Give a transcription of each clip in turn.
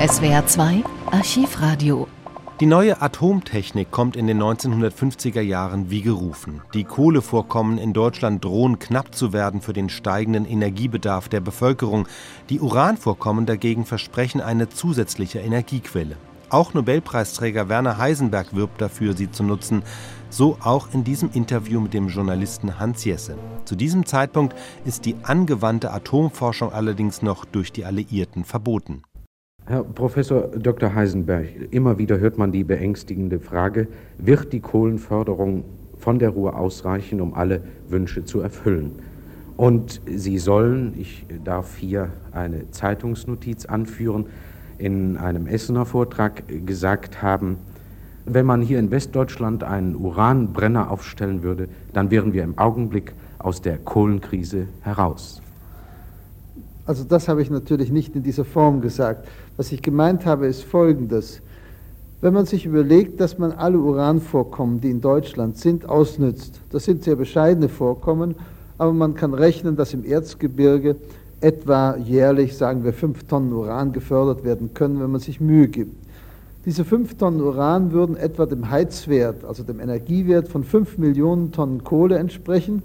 SWR 2 Archivradio die neue Atomtechnik kommt in den 1950er Jahren wie gerufen. Die Kohlevorkommen in Deutschland drohen knapp zu werden für den steigenden Energiebedarf der Bevölkerung. Die Uranvorkommen dagegen versprechen eine zusätzliche Energiequelle. Auch Nobelpreisträger Werner Heisenberg wirbt dafür, sie zu nutzen. So auch in diesem Interview mit dem Journalisten Hans Jesse. Zu diesem Zeitpunkt ist die angewandte Atomforschung allerdings noch durch die Alliierten verboten. Herr Professor Dr. Heisenberg, immer wieder hört man die beängstigende Frage, wird die Kohlenförderung von der Ruhr ausreichen, um alle Wünsche zu erfüllen? Und Sie sollen, ich darf hier eine Zeitungsnotiz anführen, in einem Essener Vortrag gesagt haben, wenn man hier in Westdeutschland einen Uranbrenner aufstellen würde, dann wären wir im Augenblick aus der Kohlenkrise heraus. Also das habe ich natürlich nicht in dieser Form gesagt. Was ich gemeint habe, ist Folgendes. Wenn man sich überlegt, dass man alle Uranvorkommen, die in Deutschland sind, ausnützt, das sind sehr bescheidene Vorkommen, aber man kann rechnen, dass im Erzgebirge etwa jährlich, sagen wir, fünf Tonnen Uran gefördert werden können, wenn man sich Mühe gibt. Diese fünf Tonnen Uran würden etwa dem Heizwert, also dem Energiewert von fünf Millionen Tonnen Kohle entsprechen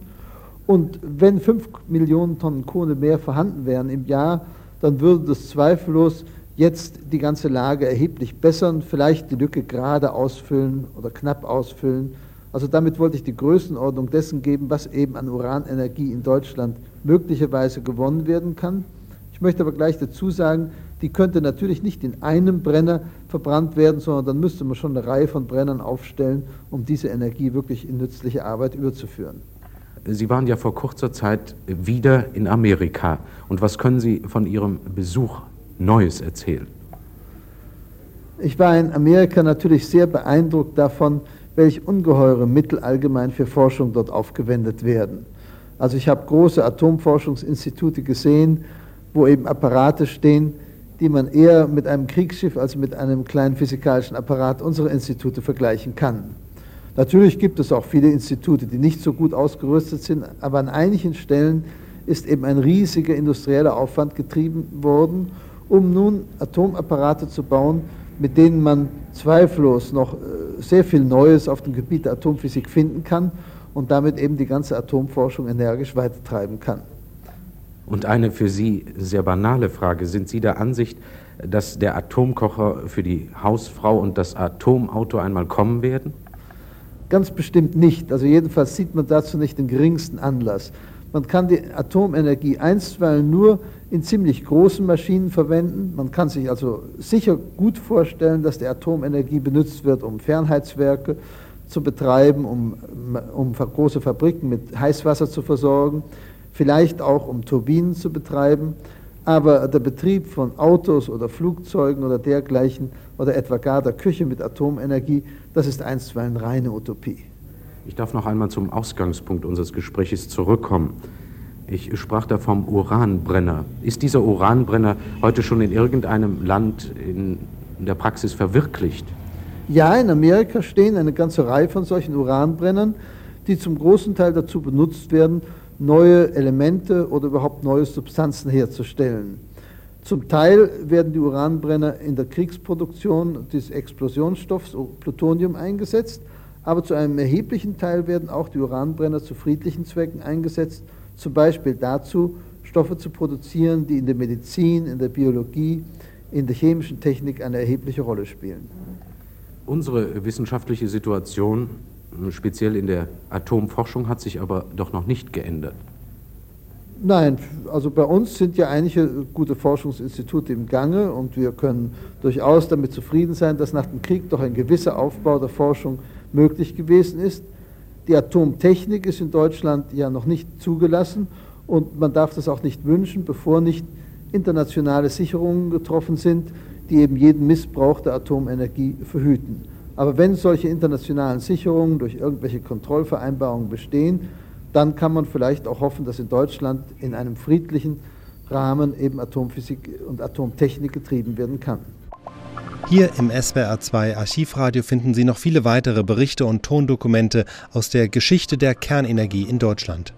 und wenn 5 Millionen Tonnen Kohle mehr vorhanden wären im Jahr, dann würde das zweifellos jetzt die ganze Lage erheblich bessern, vielleicht die Lücke gerade ausfüllen oder knapp ausfüllen. Also damit wollte ich die Größenordnung dessen geben, was eben an Uranenergie in Deutschland möglicherweise gewonnen werden kann. Ich möchte aber gleich dazu sagen, die könnte natürlich nicht in einem Brenner verbrannt werden, sondern dann müsste man schon eine Reihe von Brennern aufstellen, um diese Energie wirklich in nützliche Arbeit überzuführen. Sie waren ja vor kurzer Zeit wieder in Amerika. Und was können Sie von Ihrem Besuch Neues erzählen? Ich war in Amerika natürlich sehr beeindruckt davon, welche ungeheure Mittel allgemein für Forschung dort aufgewendet werden. Also ich habe große Atomforschungsinstitute gesehen, wo eben Apparate stehen, die man eher mit einem Kriegsschiff als mit einem kleinen physikalischen Apparat unserer Institute vergleichen kann. Natürlich gibt es auch viele Institute, die nicht so gut ausgerüstet sind, aber an einigen Stellen ist eben ein riesiger industrieller Aufwand getrieben worden, um nun Atomapparate zu bauen, mit denen man zweifellos noch äh, sehr viel Neues auf dem Gebiet der Atomphysik finden kann und damit eben die ganze Atomforschung energisch weitertreiben kann. Und eine für Sie sehr banale Frage. Sind Sie der Ansicht, dass der Atomkocher für die Hausfrau und das Atomauto einmal kommen werden? Ganz bestimmt nicht. Also jedenfalls sieht man dazu nicht den geringsten Anlass. Man kann die Atomenergie einstweilen nur in ziemlich großen Maschinen verwenden. Man kann sich also sicher gut vorstellen, dass die Atomenergie benutzt wird, um Fernheitswerke zu betreiben, um, um große Fabriken mit Heißwasser zu versorgen, vielleicht auch um Turbinen zu betreiben. Aber der Betrieb von Autos oder Flugzeugen oder dergleichen oder etwa gar der Küche mit Atomenergie, das ist einstweilen reine Utopie. Ich darf noch einmal zum Ausgangspunkt unseres Gesprächs zurückkommen. Ich sprach da vom Uranbrenner. Ist dieser Uranbrenner heute schon in irgendeinem Land in der Praxis verwirklicht? Ja, in Amerika stehen eine ganze Reihe von solchen Uranbrennern, die zum großen Teil dazu benutzt werden, neue Elemente oder überhaupt neue Substanzen herzustellen. Zum Teil werden die Uranbrenner in der Kriegsproduktion des Explosionsstoffs Plutonium eingesetzt, aber zu einem erheblichen Teil werden auch die Uranbrenner zu friedlichen Zwecken eingesetzt, zum Beispiel dazu, Stoffe zu produzieren, die in der Medizin, in der Biologie, in der chemischen Technik eine erhebliche Rolle spielen. Unsere wissenschaftliche Situation speziell in der Atomforschung hat sich aber doch noch nicht geändert. Nein, also bei uns sind ja einige gute Forschungsinstitute im Gange und wir können durchaus damit zufrieden sein, dass nach dem Krieg doch ein gewisser Aufbau der Forschung möglich gewesen ist. Die Atomtechnik ist in Deutschland ja noch nicht zugelassen und man darf das auch nicht wünschen, bevor nicht internationale Sicherungen getroffen sind, die eben jeden Missbrauch der Atomenergie verhüten. Aber wenn solche internationalen Sicherungen durch irgendwelche Kontrollvereinbarungen bestehen, dann kann man vielleicht auch hoffen, dass in Deutschland in einem friedlichen Rahmen eben Atomphysik und Atomtechnik getrieben werden kann. Hier im SWR2 Archivradio finden Sie noch viele weitere Berichte und Tondokumente aus der Geschichte der Kernenergie in Deutschland.